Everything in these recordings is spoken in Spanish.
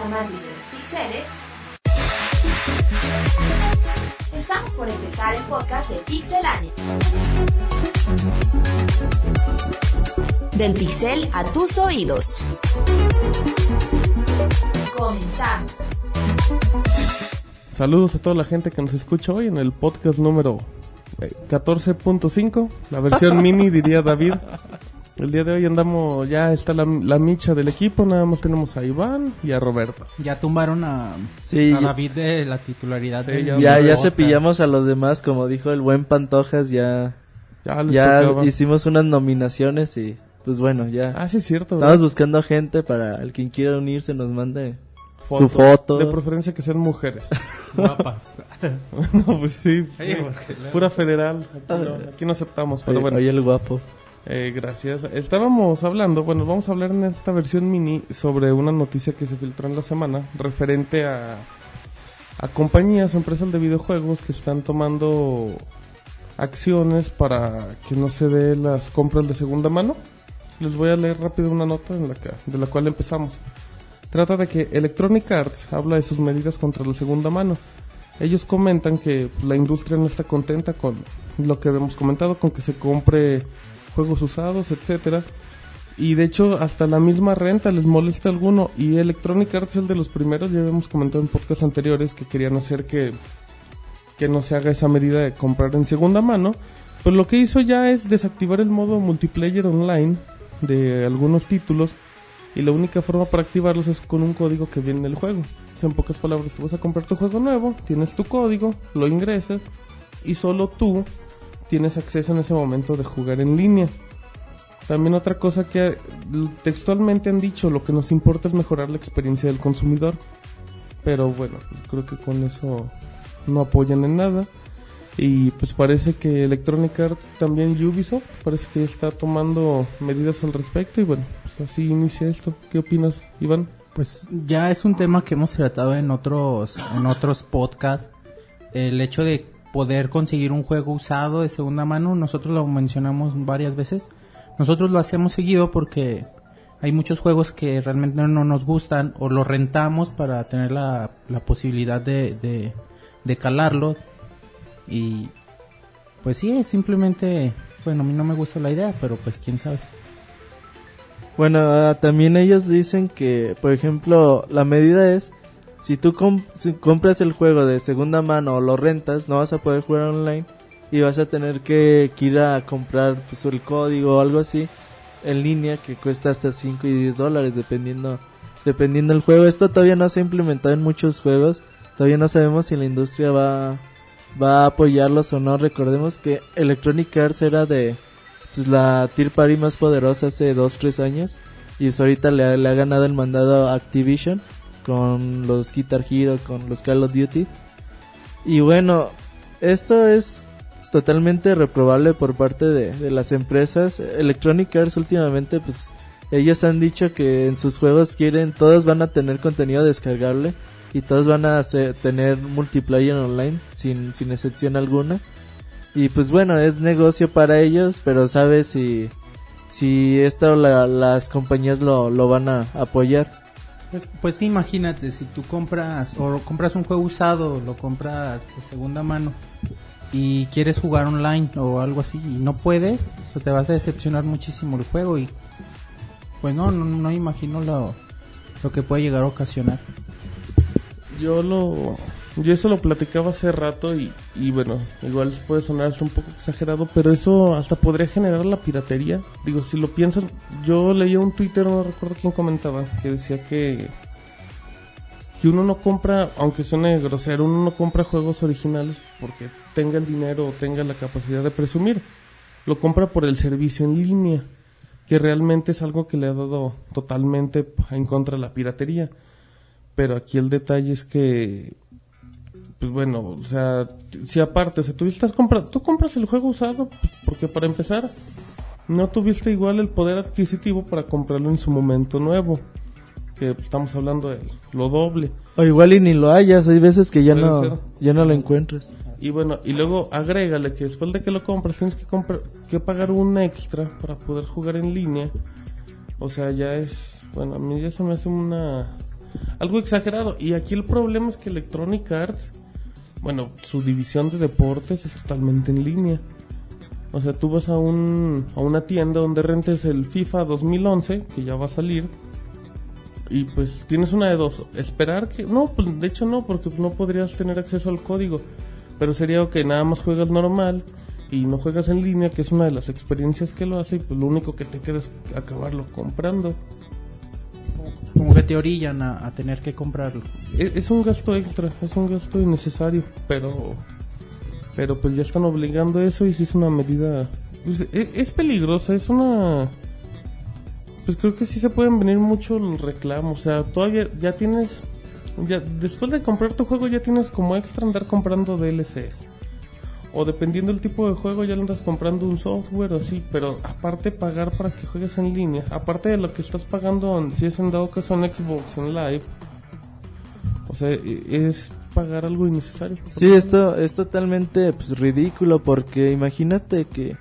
amantes de los pixeles, estamos por empezar el podcast de Pixelania. Del pixel a tus oídos. Comenzamos. Saludos a toda la gente que nos escucha hoy en el podcast número eh, 14.5, la versión mini diría David. El día de hoy andamos, ya está la, la micha del equipo, nada más tenemos a Iván y a Roberto. Ya tumbaron a, Sí, a David de la titularidad. Sí, del ya- Ya, cepillamos a los demás, como dijo el buen Pantojas, ya, Ya, hicimos unas nominaciones y pues bueno, ya. Ah, sí es cierto. Estamos ¿verdad? buscando gente para el quien quiera unirse nos mande Foto. su foto. De preferencia que sean mujeres. Guapas. no, pues sí. Pura federal. Aquí no, aquí no aceptamos, pero Oye, bueno. oye, el guapo. Eh, gracias. Estábamos hablando, bueno, vamos a hablar en esta versión mini sobre una noticia que se filtró en la semana referente a, compañías o empresas de videojuegos que están tomando acciones para que no se dé las compras de segunda mano. Les voy a leer rápido una nota en la que- de la cual empezamos. Trata de que Electronic Arts habla de sus medidas contra la segunda mano. Ellos comentan que la industria no está contenta con lo que hemos comentado, con que se compre juegos usados, etcétera. Y de hecho, hasta la misma renta les molesta a alguno. Y Electronic Arts es el de los primeros, ya habíamos comentado en podcasts anteriores que querían hacer que, que no se haga esa medida de comprar en segunda mano. Pues lo que hizo ya es desactivar el modo multiplayer online de algunos títulos. Y la única forma para activarlos es con un código que viene en el juego. En pocas palabras, tú vas a comprar tu juego nuevo, tienes tu código, lo ingresas y solo tú tienes acceso en ese momento de jugar en línea. También otra cosa que textualmente han dicho, lo que nos importa es mejorar la experiencia del consumidor. Pero bueno, creo que con eso no apoyan en nada. Y pues parece que Electronic Arts, también Ubisoft, parece que está tomando medidas al respecto. Y bueno, pues así inicia esto. ¿Qué opinas, Iván? Pues ya es un tema que hemos tratado en otros, en otros podcasts. El hecho de poder conseguir un juego usado de segunda mano, nosotros lo mencionamos varias veces. Nosotros lo hacemos seguido porque hay muchos juegos que realmente no nos gustan o lo rentamos para tener la, la posibilidad de, de, de calarlo. Y pues sí, es simplemente, bueno, a mí no me gusta la idea, pero pues quién sabe. Bueno, ah, también ellos dicen que, por ejemplo, la medida es, si tú compras el juego de segunda mano o lo rentas, no vas a poder jugar online y vas a tener que, ir a comprar pues, el código o algo así en línea que cuesta hasta 5 y 10 dólares dependiendo, dependiendo del juego. Esto todavía no se ha implementado en muchos juegos, todavía no sabemos si la industria va, va a apoyarlos o no. Recordemos que Electronic Arts era de pues, la tier party más poderosa hace 2-3 años y pues, ahorita le, le ha ganado el mandado a Activision con los Guitar Hero, con los Call of Duty. Y bueno, esto es totalmente reprobable por parte de, de las empresas. Electronic Arts últimamente, pues ellos han dicho que en sus juegos quieren, todos van a tener contenido descargable y todos van a tener multiplayer online sin, sin excepción alguna. Y pues bueno, es negocio para ellos, pero sabes si, si esto la- las compañías lo, lo van a apoyar. Pues, pues imagínate, si tú compras o compras un juego usado, lo compras de segunda mano y quieres jugar online o algo así y no puedes, o sea, te vas a decepcionar muchísimo el juego y pues no, no, no imagino lo, lo que puede llegar a ocasionar. Yo lo. Yo eso lo platicaba hace rato y, bueno, igual puede sonar un poco exagerado, pero eso hasta podría generar la piratería. Digo, si lo piensan, yo leía un Twitter, no recuerdo quién comentaba, que decía que que uno no compra, aunque suene grosero, uno no compra juegos originales porque tenga el dinero o tenga la capacidad de presumir. Lo compra por el servicio en línea, que realmente es algo que le ha dado totalmente en contra de la piratería. Pero aquí el detalle es que, pues bueno, o sea, si aparte, o sea, tú, estás tú compras el juego usado, pues, porque para empezar, no tuviste igual el poder adquisitivo para comprarlo en su momento nuevo. Que estamos hablando de lo doble. O igual y ni lo hayas, hay veces que ya no, ser. ya no lo encuentras. Y bueno, y luego agrégale que después de que lo compras tienes que comprar, que pagar un extra para poder jugar en línea. O sea, ya es, bueno, a mí ya se me hace una algo exagerado. Y aquí el problema es que Electronic Arts, bueno, su división de deportes es totalmente en línea. O sea, tú vas a, un, a una tienda donde rentes el FIFA 2011, que ya va a salir, y pues tienes una de dos. Esperar que... No, pues de hecho no, porque no podrías tener acceso al código. Pero sería que nada más juegas normal y no juegas en línea, que es una de las experiencias que lo hace, y pues lo único que te queda es acabarlo comprando. Como que te orillan a, tener que comprarlo. Es, es un gasto extra, es un gasto innecesario, pero pero pues ya están obligando eso y si es una medida pues, e- es, peligrosa, es una pues creo que sí se pueden venir mucho los reclamos, o sea, todavía ya tienes ya después de comprar tu juego ya tienes como extra andar comprando DLCs. O dependiendo del tipo de juego ya le andas comprando un software o así, pero aparte pagar para que juegues en línea, aparte de lo que estás pagando si es en dado caso en Xbox en Live, o sea, e- es pagar algo innecesario. Sí, esto es totalmente pues, ridículo porque imagínate que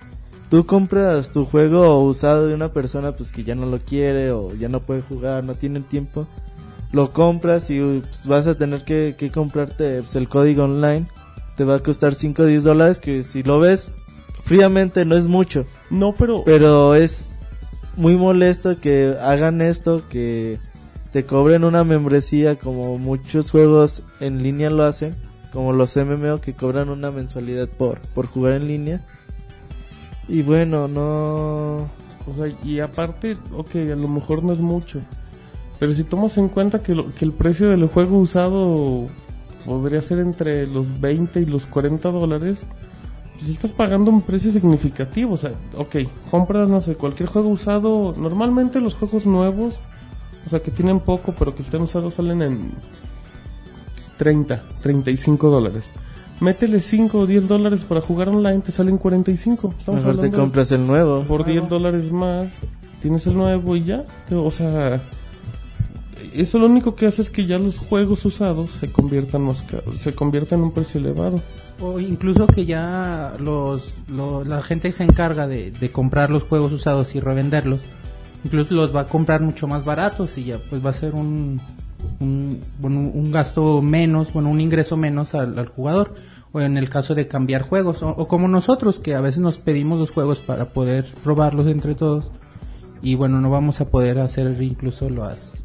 tú compras tu juego usado de una persona pues que ya no lo quiere o ya no puede jugar, no tiene el tiempo, lo compras y pues, vas a tener que, que comprarte pues, el código online, te va a costar 5 o 10 dólares que si lo ves fríamente no es mucho, No, pero pero es muy molesto que hagan esto, que te cobren una membresía como muchos juegos en línea lo hacen, como los MMO que cobran una mensualidad por, por jugar en línea. Y bueno, no... O sea, y aparte, ok, a lo mejor no es mucho. Pero si tomas en cuenta que, lo- que el precio del juego usado podría ser entre los 20 y los 40 dólares, pues estás pagando un precio significativo. O sea, ok, compras, no sé, cualquier juego usado. Normalmente los juegos nuevos, o sea, que tienen poco, pero que estén usados, salen en 30, 35 dólares. Métele 5 o 10 dólares para jugar online, te salen 45. Estamos Mejor te compras el nuevo. por 10 dólares más tienes el nuevo y ya. O sea, eso lo único que hace es que ya los juegos usados se conviertan más se conviertan en un precio elevado. O incluso que ya los, lo- la gente se encarga de, comprar los juegos usados y revenderlos. Incluso los va a comprar mucho más baratos y ya pues va a ser un, un, bueno, un gasto menos, bueno, un ingreso menos al, jugador. O en el caso de cambiar juegos. O, o como nosotros que a veces nos pedimos los juegos para poder probarlos entre todos. Y bueno, no vamos a poder hacer incluso las,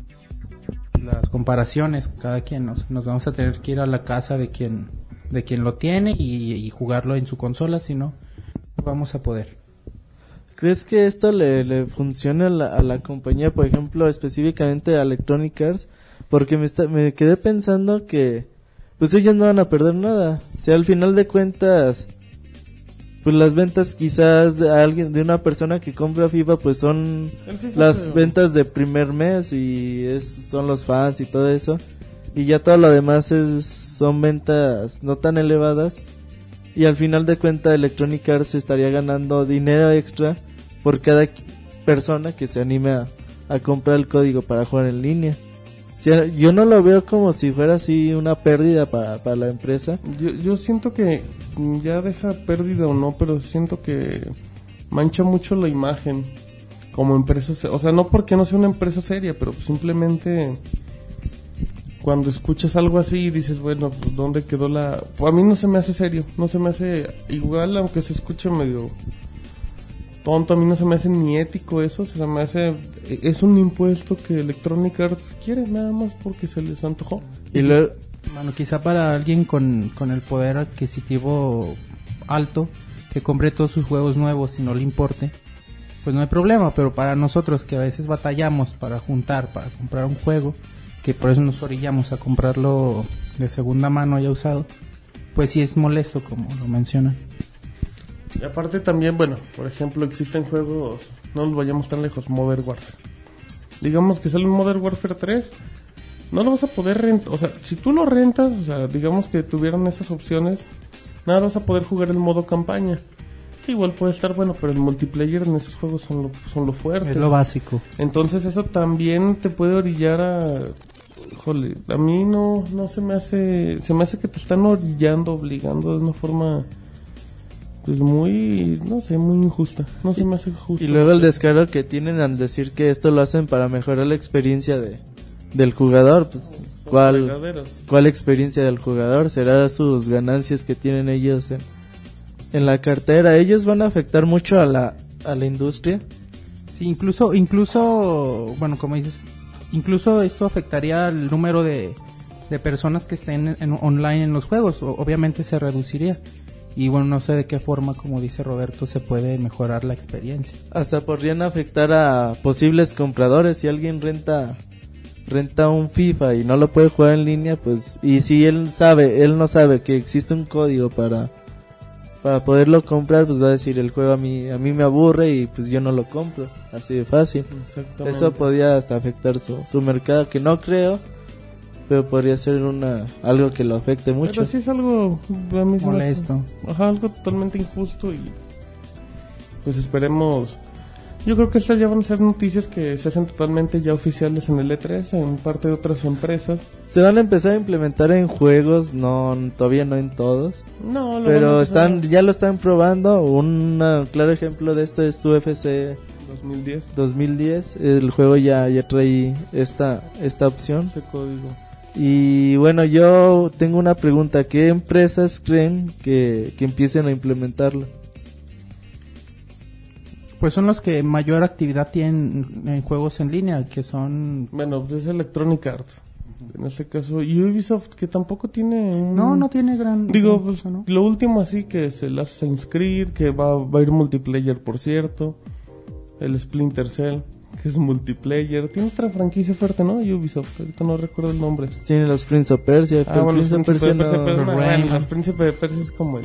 las comparaciones cada quien nos, vamos a tener que ir a la casa de quien de quien lo tiene y, y jugarlo en su consola si no vamos a poder ¿Crees que esto le, le funciona a la, a la compañía, por ejemplo, específicamente a Electronic Arts? Porque me, me quedé pensando que pues ellos no van a perder nada. Si al final de cuentas, pues las ventas quizás de alguien, de una persona que compra FIFA, pues son FIFA las ventas de primer mes y es, son los fans y todo eso. Y ya todo lo demás es, son ventas no tan elevadas. Y al final de cuentas Electronic Arts estaría ganando dinero extra por cada persona que se anime a, a comprar el código para jugar en línea. Yo no lo veo como si fuera así una pérdida para, para la empresa. Yo, yo siento que ya deja pérdida o no, pero siento que mancha mucho la imagen como empresa. O sea, no porque no sea una empresa seria, pero simplemente cuando escuchas algo así dices, bueno, pues ¿dónde quedó la...? A mí no se me hace serio, no se me hace igual, aunque se escuche medio tonto, a mí no se me hace ni ético eso, se me hace... Es un impuesto que Electronic Arts quiere nada más porque se les antojó. Y luego, bueno quizá para alguien con, con el poder adquisitivo alto que compre todos sus juegos nuevos y no le importe pues no hay problema pero para nosotros que a veces batallamos para juntar para comprar un juego que por eso nos orillamos a comprarlo de segunda mano ya usado pues sí es molesto como lo mencionan Y aparte también, bueno, por ejemplo, existen juegos, no nos vayamos tan lejos, Modern Warfare. Digamos que sale un Modern Warfare 3, no lo vas a poder rentar, o sea, si tú lo rentas, o sea, digamos que tuvieran esas opciones, nada vas a poder jugar el modo campaña. Que igual puede estar bueno, pero el multiplayer en esos juegos son lo, son lo fuerte. es lo básico Entonces eso también te puede orillar a... Híjole, a mí no, no se me hace... Se me hace que te están orillando, obligando de una forma... Pues muy... No sé, muy injusta. No se me hace justo. y luego el descaro que tienen al decir que esto lo hacen para mejorar la experiencia de, del jugador, pues cuál cuál experiencia del jugador será sus ganancias que tienen ellos en, en la cartera. Ellos van a afectar mucho a la a la industria. Sí, incluso, incluso, bueno, como dices, incluso esto afectaría el número de, de personas que estén en- en- online en los juegos. O- obviamente se reduciría. Y bueno, no sé de qué forma, como dice Roberto, se puede mejorar la experiencia. Hasta podrían afectar a posibles compradores si alguien renta renta un FIFA y no lo puede jugar en línea, pues y si él sabe, él no sabe que existe un código para para poderlo comprar, pues va a decir el juego a mí a mí me aburre y pues yo no lo compro, así de fácil. Eso podría hasta afectar su, su mercado, que no creo, pero podría ser una algo que lo afecte mucho. Pero sí es algo a mí Molesto. Ajá, algo totalmente injusto y pues esperemos. Yo creo que estas ya van a ser noticias que se hacen totalmente ya oficiales en el E3, en parte de otras empresas. Se van a empezar a implementar en juegos, no todavía no en todos, No, lo pero están ya lo están probando. Un claro ejemplo de esto es UFC en 2010 2010. El juego ya ya trae esta esta opción. ese código. Y bueno, yo tengo una pregunta, ¿qué empresas creen que, que empiecen a implementarlo? Pues son los que mayor actividad tienen en juegos en línea, que son... Bueno, pues es Electronic Arts. En este caso, y Ubisoft, que tampoco tiene un... No, no tiene gran... Digo, pues, lo último así que es el Assassin's Creed, que va, va a ir multiplayer, por cierto. El Splinter Cell, que es multiplayer. Tiene otra franquicia fuerte, ¿no? Ubisoft, ahorita no recuerdo el nombre. Tiene los Prince of Persia, Ah, bueno, los de Persia Persia, no- bueno, los Príncipes de Persia es como el...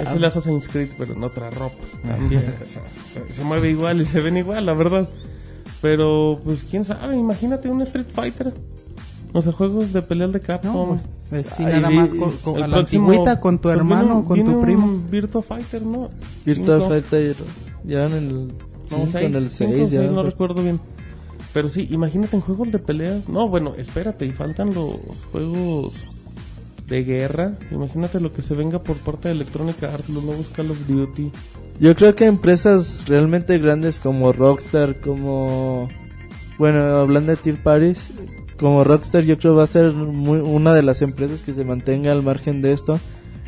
Es el Assassin's Creed, pero en otra ropa también. se, se mueve igual y se ven igual, la verdad. Pero, pues, quién sabe, imagínate un Street Fighter. O sea, juegos de peleas de Capcom. No, pues, pues sí, nada más con, con- El a la próximo- antigüita, con tu pues hermano, viene- con viene tu un primo. Virtua Fighter, ¿no? Virtua Cinco. Fighter ya en el No, 5, seis, en el cinco, 6 ya. no recuerdo bien. Pero sí, imagínate en juegos de peleas. No, bueno, espérate, y faltan los juegos de guerra. Imagínate lo que se venga por parte de Electronic Arts, los nuevos Call of Duty. Yo creo que empresas realmente grandes como Rockstar, como... Bueno, hablando de Tier Paris, como Rockstar yo creo va a ser muy- una de las empresas que se mantenga al margen de esto.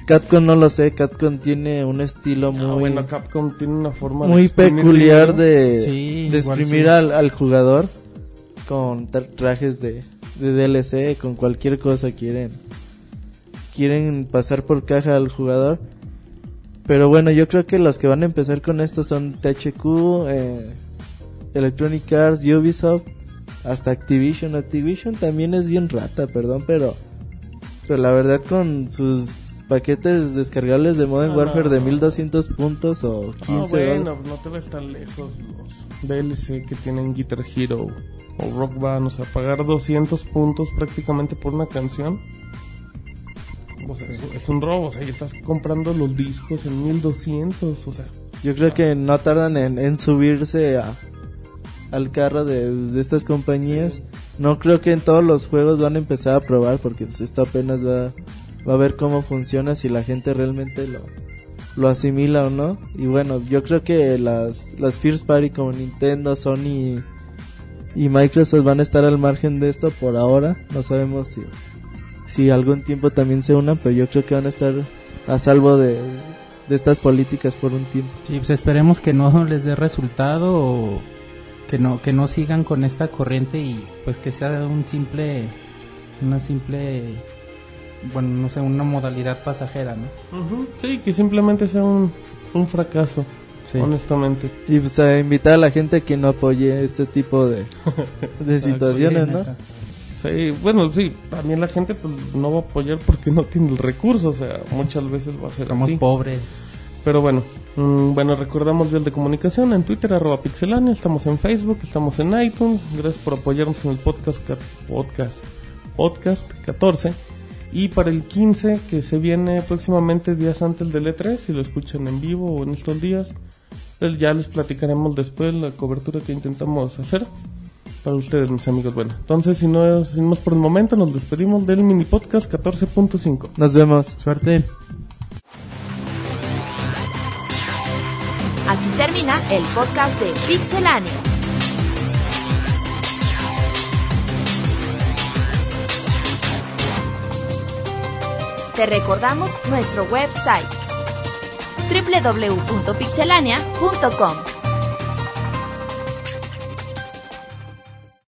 Capcom no lo sé, Capcom tiene un estilo muy... Ah, bueno, Capcom tiene una forma de muy peculiar de, Sí, de exprimir sí. al, al jugador con tra- trajes de, de DLC, con cualquier cosa quieren quieren pasar por caja al jugador. Pero bueno, yo creo que los que van a empezar con esto son THQ, eh, Electronic Arts, Ubisoft, hasta Activision. Activision también es bien rata, perdón, pero pero la verdad con sus paquetes descargables de Modern Ah, Warfare de no. 1200 puntos o 15 Ah, bueno, no te ves tan lejos los DLC que tienen Guitar Hero o Rock Band, o sea, pagar 200 puntos prácticamente por una canción. O sea, es, es un robo, o sea, ya estás comprando los discos en 1200, o sea, Yo creo que no tardan en, en subirse a, al carro de, de estas compañías. No creo que en todos los juegos van a empezar a probar porque pues, esto apenas va, va a ver cómo funciona, si la gente realmente lo, lo asimila o no. Y bueno, yo creo que las, las First Party como Nintendo, Sony y Microsoft van a estar al margen de esto por ahora. No sabemos si, si algún tiempo también se unan, pero yo creo que van a estar a salvo de, de estas políticas por un tiempo. Sí, pues esperemos que no les dé resultado o que no que no sigan con esta corriente y pues que sea un simple una simple bueno, no sé, una modalidad pasajera, ¿no? ujú, sí, que simplemente sea un, un fracaso, Sí. honestamente. Y pues a invitar a la gente que no apoye este tipo de, de situaciones, ¿no? Sí, bueno, sí, también la gente pues, no va a apoyar porque no tiene el recurso, o sea, muchas veces va a ser Somos así. pobres. Pero bueno, mm, bueno, recordamos el de comunicación en Twitter, arroba pixelania, estamos en Facebook, estamos en iTunes, gracias por apoyarnos en el podcast, ca- podcast, podcast 14. Y para el 15, que se viene próximamente días antes del E3, si lo escuchan en vivo o en estos días, pues ya les platicaremos después la cobertura que intentamos hacer para ustedes, mis amigos. Bueno, entonces, si no, si por el momento, nos despedimos del mini podcast 14.5. Nos vemos. Suerte. Así termina el podcast de Pixelania. Te recordamos nuestro website www.pixelania.com.